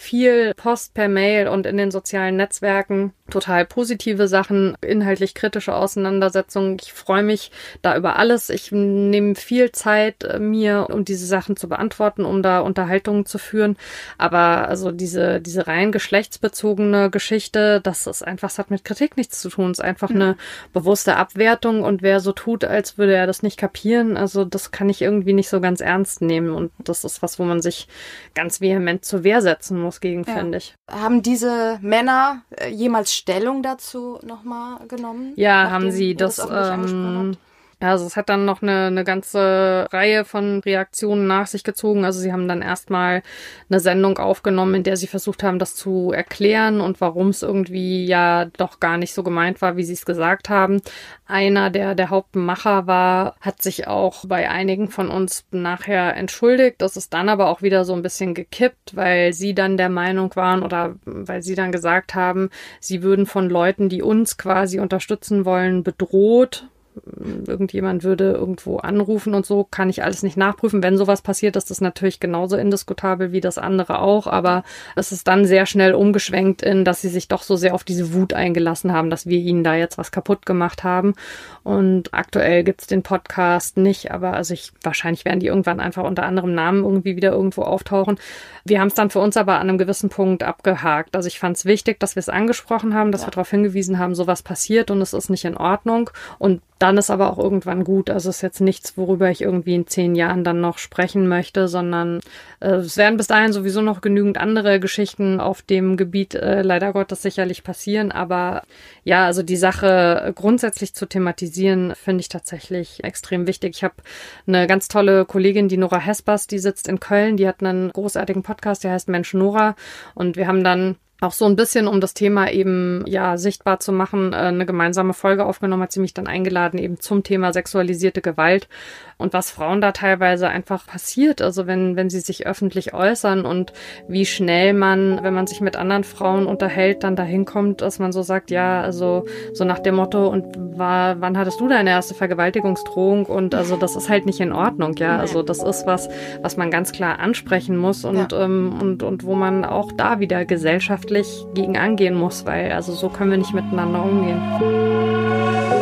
viel Post per Mail und in den sozialen Netzwerken total positive Sachen, inhaltlich kritische Auseinandersetzungen. Ich freue mich da über alles. Ich nehme viel Zeit äh, mir, um diese Sachen zu beantworten, um da Unterhaltungen zu führen. Aber also diese, diese rein geschlechtsbezogene Geschichte, das ist einfach, es hat mit Kritik nichts zu tun. Es ist einfach mhm. eine bewusste Abwertung und wer so tut, als würde er das nicht kapieren, also das kann ich irgendwie nicht so ganz ernst nehmen. Und das ist was, wo man sich ganz vehement zur Wehr setzen muss gegen, ja. finde ich. Haben diese Männer äh, jemals Stellung dazu nochmal genommen? Ja, haben sie. Das, ähm, Ja, also es hat dann noch eine, eine ganze Reihe von Reaktionen nach sich gezogen. Also sie haben dann erstmal eine Sendung aufgenommen, in der sie versucht haben, das zu erklären und warum es irgendwie ja doch gar nicht so gemeint war, wie sie es gesagt haben. Einer, der der Hauptmacher war, hat sich auch bei einigen von uns nachher entschuldigt. Das ist dann aber auch wieder so ein bisschen gekippt, weil sie dann der Meinung waren oder weil sie dann gesagt haben, sie würden von Leuten, die uns quasi unterstützen wollen, bedroht irgendjemand würde irgendwo anrufen und so, kann ich alles nicht nachprüfen. Wenn sowas passiert, ist das natürlich genauso indiskutabel wie das andere auch, aber es ist dann sehr schnell umgeschwenkt in, dass sie sich doch so sehr auf diese Wut eingelassen haben, dass wir ihnen da jetzt was kaputt gemacht haben. Und aktuell gibt's den Podcast nicht, aber also ich, wahrscheinlich werden die irgendwann einfach unter anderem Namen irgendwie wieder irgendwo auftauchen. Wir haben es dann für uns aber an einem gewissen Punkt abgehakt. Also ich fand es wichtig, dass wir es angesprochen haben, dass ja. wir darauf hingewiesen haben, sowas passiert und es ist nicht in Ordnung. Und dann ist aber auch irgendwann gut. Also ist jetzt nichts, worüber ich irgendwie in zehn Jahren dann noch sprechen möchte, sondern äh, es werden bis dahin sowieso noch genügend andere Geschichten auf dem Gebiet äh, leider Gottes sicherlich passieren. Aber ja, also die Sache grundsätzlich zu thematisieren, finde ich tatsächlich extrem wichtig. Ich habe eine ganz tolle Kollegin, die Nora Hespers, die sitzt in Köln, die hat einen großartigen Podcast, der heißt Mensch Nora. Und wir haben dann auch so ein bisschen, um das Thema eben ja sichtbar zu machen, äh, eine gemeinsame Folge aufgenommen, hat sie mich dann eingeladen eben zum Thema sexualisierte Gewalt und was Frauen da teilweise einfach passiert, also wenn wenn sie sich öffentlich äußern und wie schnell man, wenn man sich mit anderen Frauen unterhält, dann dahin kommt, dass man so sagt, ja, also so nach dem Motto und war, wann hattest du deine erste Vergewaltigungsdrohung und also das ist halt nicht in Ordnung, ja, also das ist was, was man ganz klar ansprechen muss und ja. ähm, und und wo man auch da wieder gesellschaftlich gegen angehen muss, weil also so können wir nicht miteinander umgehen.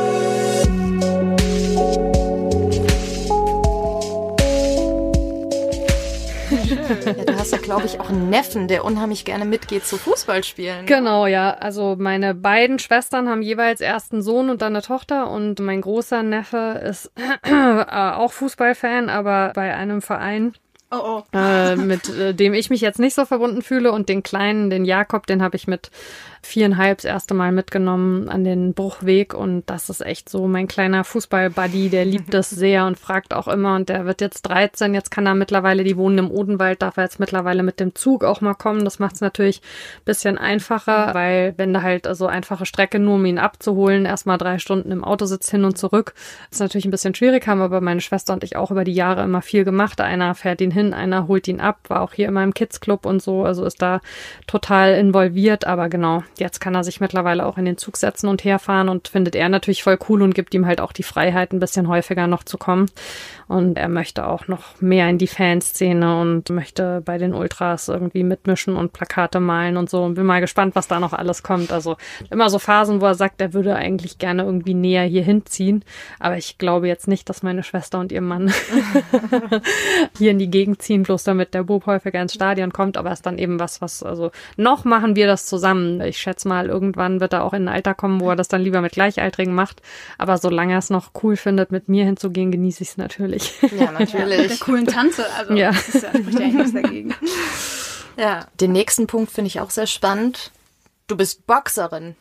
Glaube ich, auch einen Neffen, der unheimlich gerne mitgeht zu Fußballspielen. Genau, ja. Also meine beiden Schwestern haben jeweils erst einen Sohn und dann eine Tochter und mein großer Neffe ist äh, auch Fußballfan, aber bei einem Verein Oh, oh. Äh, mit äh, dem ich mich jetzt nicht so verbunden fühle und den kleinen, den Jakob, den habe ich mit viereinhalb das erste Mal mitgenommen an den Bruchweg und das ist echt so mein kleiner Fußball-Buddy, der liebt das sehr und fragt auch immer und der wird jetzt 13, jetzt kann er mittlerweile, die wohnen im Odenwald, darf er jetzt mittlerweile mit dem Zug auch mal kommen. Das macht es natürlich bisschen einfacher, weil wenn da halt so einfache Strecke nur um ihn abzuholen, erstmal drei Stunden im Auto sitzt hin und zurück, ist natürlich ein bisschen schwierig, haben aber meine Schwester und ich auch über die Jahre immer viel gemacht. Einer fährt ihn hin, einer holt ihn ab, war auch hier immer im Kids Club und so, also ist da total involviert, aber genau, Jetzt kann er sich mittlerweile auch in den Zug setzen und herfahren und findet er natürlich voll cool und gibt ihm halt auch die Freiheit, ein bisschen häufiger noch zu kommen. Und er möchte auch noch mehr in die Fanszene und möchte bei den Ultras irgendwie mitmischen und Plakate malen und so. Und bin mal gespannt, was da noch alles kommt. Also immer so Phasen, wo er sagt, er würde eigentlich gerne irgendwie näher hier hinziehen. Aber ich glaube jetzt nicht, dass meine Schwester und ihr Mann hier in die Gegend ziehen, bloß damit der Bub häufiger ins Stadion kommt. Aber es ist dann eben was, was, also noch machen wir das zusammen. Ich schätze mal, irgendwann wird er auch in ein Alter kommen, wo er das dann lieber mit Gleichaltrigen macht. Aber solange er es noch cool findet, mit mir hinzugehen, genieße ich es natürlich natürlich. Ja, natürlich. mit der coolen Tante, also ja. das ist ja, spricht ja nichts dagegen. Ja, den nächsten Punkt finde ich auch sehr spannend. Du bist Boxerin.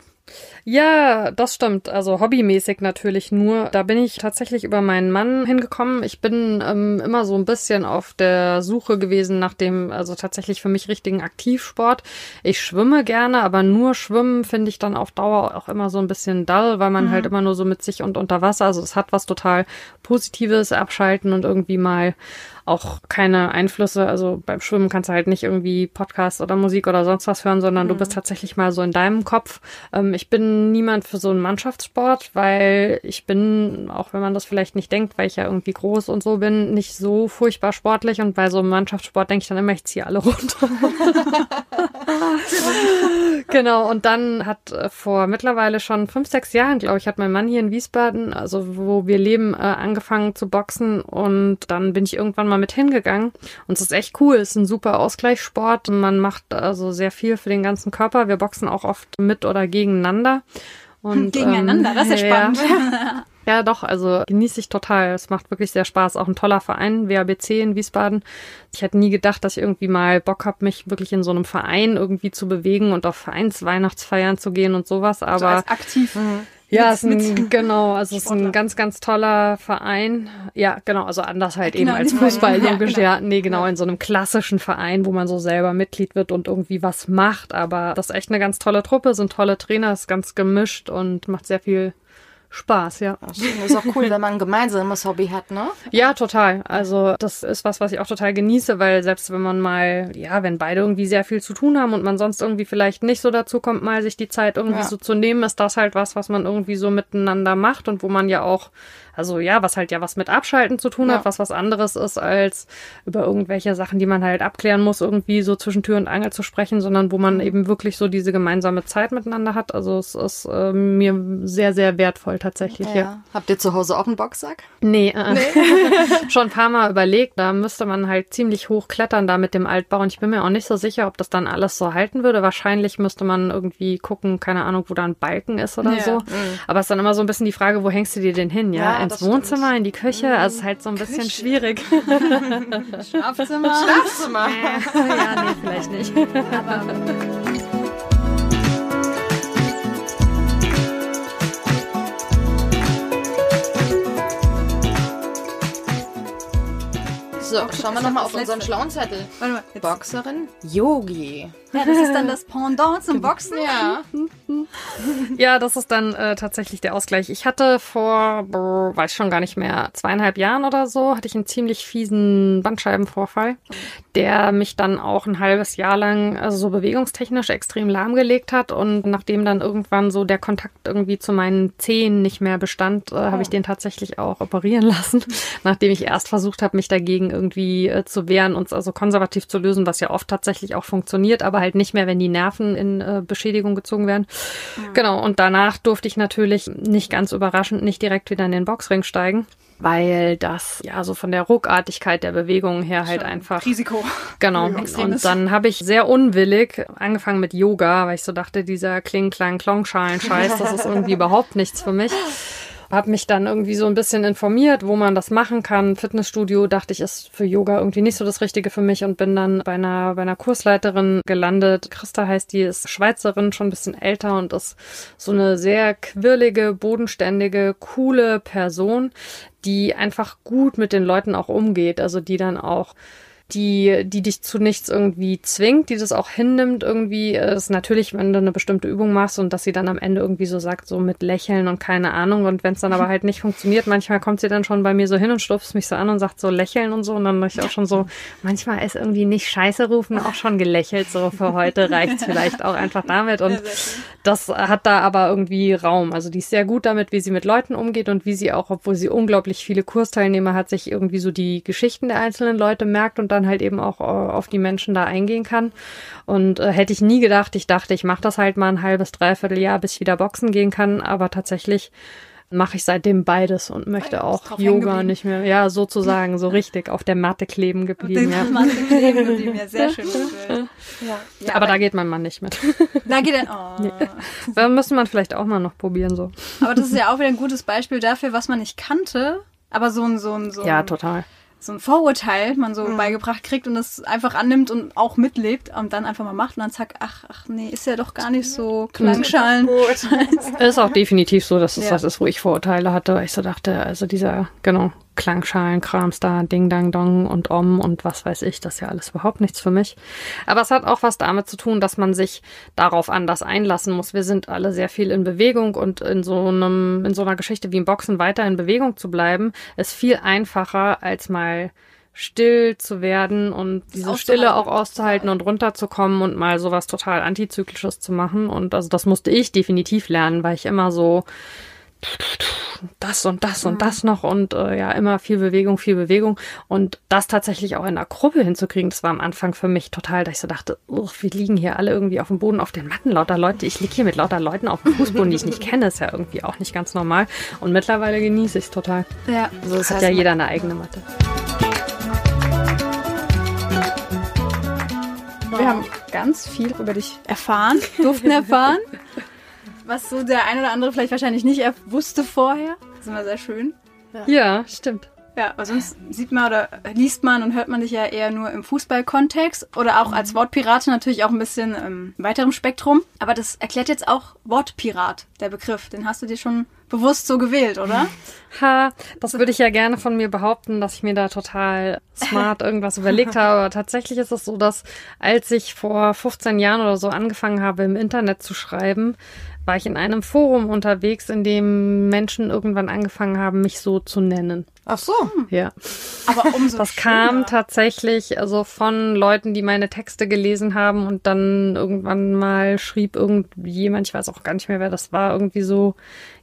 Ja, das stimmt. Also hobbymäßig natürlich nur. Da bin ich tatsächlich über meinen Mann hingekommen. Ich bin ähm, immer so ein bisschen auf der Suche gewesen nach dem, also tatsächlich für mich richtigen Aktivsport. Ich schwimme gerne, aber nur schwimmen finde ich dann auf Dauer auch immer so ein bisschen dull, weil man mhm. halt immer nur so mit sich und unter Wasser, also es hat was total Positives, abschalten und irgendwie mal auch keine Einflüsse. Also beim Schwimmen kannst du halt nicht irgendwie Podcast oder Musik oder sonst was hören, sondern mhm. du bist tatsächlich mal so in deinem Kopf. Ähm, ich bin niemand für so einen Mannschaftssport, weil ich bin, auch wenn man das vielleicht nicht denkt, weil ich ja irgendwie groß und so bin, nicht so furchtbar sportlich und bei so einem Mannschaftssport denke ich dann immer, ich ziehe alle runter. genau, und dann hat äh, vor mittlerweile schon fünf, sechs Jahren, glaube ich, hat mein Mann hier in Wiesbaden, also wo wir leben, äh, angefangen zu boxen und dann bin ich irgendwann mal mit hingegangen. Und es ist echt cool, es ist ein super Ausgleichssport. Man macht also sehr viel für den ganzen Körper. Wir boxen auch oft mit oder gegeneinander. Und, Gegeneinander, ähm, das ist ja spannend. Ja. Ja, doch, also genieße ich total. Es macht wirklich sehr Spaß. Auch ein toller Verein, WABC in Wiesbaden. Ich hätte nie gedacht, dass ich irgendwie mal Bock habe, mich wirklich in so einem Verein irgendwie zu bewegen und auf Vereinsweihnachtsfeiern zu gehen und sowas. Aber so aktiv. Mhm. Ja, ist ein, genau, also es ist ein ganz, ganz toller Verein. Ja, genau, also anders halt Genau, eben als Fußball, ja, logisch, genau. ja, nee, genau, in so einem klassischen Verein, wo man so selber Mitglied wird und irgendwie was macht, aber das ist echt eine ganz tolle Truppe, sind tolle Trainer, ist ganz gemischt und macht sehr viel Spaß, ja. Das ist auch cool, wenn man ein gemeinsames Hobby hat, ne? Ja, total. Also das ist was, was ich auch total genieße, weil selbst wenn man mal, ja, wenn beide irgendwie sehr viel zu tun haben und man sonst irgendwie vielleicht nicht so dazu kommt, mal sich die Zeit irgendwie Ja. so zu nehmen, ist das halt was, was man irgendwie so miteinander macht und wo man ja auch, also ja, was halt ja was mit Abschalten zu tun Ja. hat, was was anderes ist, als über irgendwelche Sachen, die man halt abklären muss, irgendwie so zwischen Tür und Angel zu sprechen, sondern wo man eben wirklich so diese gemeinsame Zeit miteinander hat. Also es ist äh, mir sehr, sehr wertvoll tatsächlich, ja. Habt ihr zu Hause auch einen Boxsack? Nee, äh, schon ein paar Mal überlegt. Da müsste man halt ziemlich hoch klettern da mit dem Altbau. Und ich bin mir auch nicht so sicher, ob das dann alles so halten würde. Wahrscheinlich müsste man irgendwie gucken, keine Ahnung, wo da ein Balken ist oder Ja. so. Aber es ist dann immer so ein bisschen die Frage, wo hängst du dir denn hin? Ja, Ja, ins Wohnzimmer, stimmt. in die Küche. Also es ist halt so ein bisschen schwierig. Schlafzimmer. Schlafzimmer. ja, nee, vielleicht nicht. So, schauen wir nochmal auf unseren schlauen Zettel. Warte mal. Boxerin? Yogi. Ja, das ist dann das Pendant zum Boxen. Ja. Ja, das ist dann äh, tatsächlich der Ausgleich. Ich hatte vor, brr, weiß schon gar nicht mehr, zweieinhalb Jahren oder so, hatte ich einen ziemlich fiesen Bandscheibenvorfall, der mich dann auch ein halbes Jahr lang, also so bewegungstechnisch extrem lahmgelegt hat. Und nachdem dann irgendwann so der Kontakt irgendwie zu meinen Zehen nicht mehr bestand, äh, habe ich den tatsächlich auch operieren lassen, nachdem ich erst versucht habe, mich dagegen irgendwie äh, zu wehren und es also konservativ zu lösen, was ja oft tatsächlich auch funktioniert, aber halt nicht mehr, wenn die Nerven in äh, Beschädigung gezogen werden. Genau, und danach durfte ich natürlich nicht ganz überraschend nicht direkt wieder in den Boxring steigen, weil das ja so von der Ruckartigkeit der Bewegungen her halt einfach Risiko. Genau. Und dann habe ich sehr unwillig angefangen mit Yoga, weil ich so dachte, dieser kling klang klongschalen scheiß das ist irgendwie überhaupt nichts für mich. Habe mich dann irgendwie so ein bisschen informiert, wo man das machen kann. Fitnessstudio dachte ich, ist für Yoga irgendwie nicht so das Richtige für mich und bin dann bei einer, bei einer Kursleiterin gelandet. Christa heißt die, ist Schweizerin, schon ein bisschen älter und ist so eine sehr quirlige, bodenständige, coole Person, die einfach gut mit den Leuten auch umgeht. Also die dann auch die, die dich zu nichts irgendwie zwingt, die das auch hinnimmt irgendwie, ist natürlich, wenn du eine bestimmte Übung machst und dass sie dann am Ende irgendwie so sagt, so mit Lächeln und keine Ahnung. Und wenn es dann aber halt nicht funktioniert, manchmal kommt sie dann schon bei mir so hin und stupst mich so an und sagt so lächeln und so. Und dann ich auch schon so, manchmal ist irgendwie nicht scheiße rufen, auch schon gelächelt, so für heute reicht's vielleicht auch einfach damit. Und das hat da aber irgendwie Raum, also die ist sehr gut damit, wie sie mit Leuten umgeht und wie sie auch, obwohl sie unglaublich viele Kursteilnehmer hat, sich irgendwie so die Geschichten der einzelnen Leute merkt und dann halt eben auch äh, auf die Menschen da eingehen kann. Und äh, hätte ich nie gedacht, ich dachte, ich mache das halt mal ein halbes, dreiviertel Jahr, bis ich wieder boxen gehen kann, aber tatsächlich mache ich seitdem beides und möchte auch Yoga nicht mehr, ja, sozusagen, so richtig auf der Matte kleben geblieben, ja. Den Mann kleben geblieben. Ja, sehr schön. Bild. Ja, aber da geht mein Mann nicht mit. da geht dann. Oh. da müsste man vielleicht auch mal noch probieren, so. Aber das ist ja auch wieder ein gutes Beispiel dafür, was man nicht kannte, aber so ein, so ein, so ein, Ja, total. So ein Vorurteil man so beigebracht kriegt und das einfach annimmt und auch mitlebt und dann einfach mal macht und dann zack, ach, ach nee, ist ja doch gar nicht so Klangschalen. Ist auch definitiv so, dass es Ja. was ist, wo ich Vorurteile hatte, weil ich so dachte, also dieser, genau, Klangschalen-Krams da, Ding, Dang, Dong und Om und was weiß ich, das ist ja alles überhaupt nichts für mich. Aber es hat auch was damit zu tun, dass man sich darauf anders einlassen muss. Wir sind alle sehr viel in Bewegung und in so einem, in so einer Geschichte wie im Boxen weiter in Bewegung zu bleiben, ist viel einfacher, als mal still zu werden und diese Stille auch auszuhalten und runterzukommen und mal sowas total antizyklisches zu machen. Und also das musste ich definitiv lernen, weil ich immer so das und das und das noch und äh, ja, immer viel Bewegung, viel Bewegung. Und das tatsächlich auch in der Gruppe hinzukriegen, das war am Anfang für mich total, dass ich so dachte, wir liegen hier alle irgendwie auf dem Boden, auf den Matten, lauter Leute. Ich liege hier mit lauter Leuten auf dem Fußboden, die ich nicht kenne, ist ja irgendwie auch nicht ganz normal. Und mittlerweile genieße ich es total. Ja. Also es Das hat ja jeder eine eigene Matte. Wir haben ganz viel über dich erfahren, durften erfahren, was so der ein oder andere vielleicht wahrscheinlich nicht er- wusste vorher. Das ist immer sehr schön. Ja, stimmt. Ja, aber sonst sieht man oder liest man und hört man dich ja eher nur im Fußballkontext oder auch als Wortpirate natürlich auch ein bisschen im weiteren Spektrum. Aber das erklärt jetzt auch Wortpirat, der Begriff. Den hast du dir schon bewusst so gewählt, oder? Ha, das würde ich ja gerne von mir behaupten, dass ich mir da total smart irgendwas überlegt habe. Aber tatsächlich ist es so, dass als ich vor 15 Jahren oder so angefangen habe, im Internet zu schreiben, war ich in einem Forum unterwegs, in dem Menschen irgendwann angefangen haben, mich so zu nennen. Ach so. Ja. Aber umso Das schöner. kam tatsächlich also von Leuten, die meine Texte gelesen haben und dann irgendwann mal schrieb irgendjemand, ich weiß auch gar nicht mehr, wer das war, irgendwie so,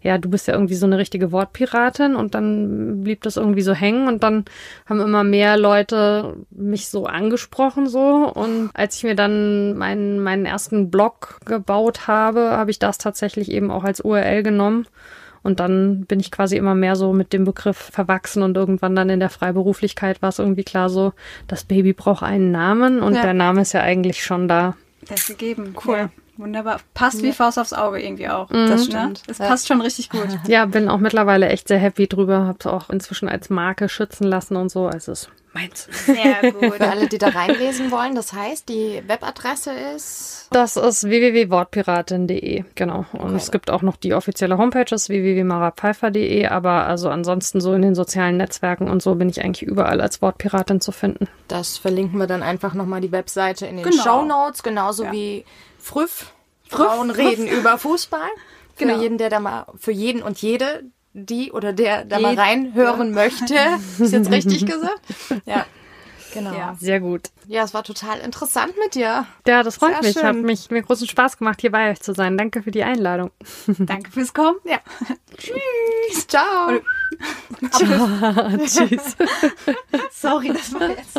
ja, du bist ja irgendwie so eine richtige Wortpiratin und dann blieb das irgendwie so hängen und dann haben immer mehr Leute mich so angesprochen so und als ich mir dann meinen, meinen ersten Blog gebaut habe, habe ich das tatsächlich eben auch als URL genommen. Und dann bin ich quasi immer mehr so mit dem Begriff verwachsen und irgendwann dann in der Freiberuflichkeit war es irgendwie klar so, das Baby braucht einen Namen und Ja. der Name ist ja eigentlich schon da. Ist gegeben. Cool. Ja, wunderbar. Passt wie Faust aufs Auge irgendwie auch. Mhm. Das stimmt. Es Ja. passt schon richtig gut. Ja, bin auch mittlerweile echt sehr happy drüber, hab's auch inzwischen als Marke schützen lassen und so, also es ist meins. Sehr gut. Für alle, die da reinlesen wollen, das heißt, die Webadresse ist. Das ist www.wortpiratin.de, genau. Und es gibt auch noch die offizielle Homepage, das ist www.marapfeifer.de, aber also ansonsten so in den sozialen Netzwerken und so bin ich eigentlich überall als Wortpiratin zu finden. Das verlinken wir dann einfach nochmal die Webseite in den Genau. Show Notes, genauso Ja. wie Früff. Frauen reden über Fußball. Für Genau. jeden, der da mal, für jeden und jede, die oder der da mal Jed- reinhören möchte. Ist jetzt richtig gesagt? Ja. Genau. Ja. Ja. Sehr gut. es war total interessant mit dir. Ja, das freut Sehr mich. schön. Hat mich mir großen Spaß gemacht, hier bei euch zu sein. Danke für die Einladung. Danke fürs Kommen. Ja. Tschüss. Ciao. Tschüss. Sorry, das war jetzt.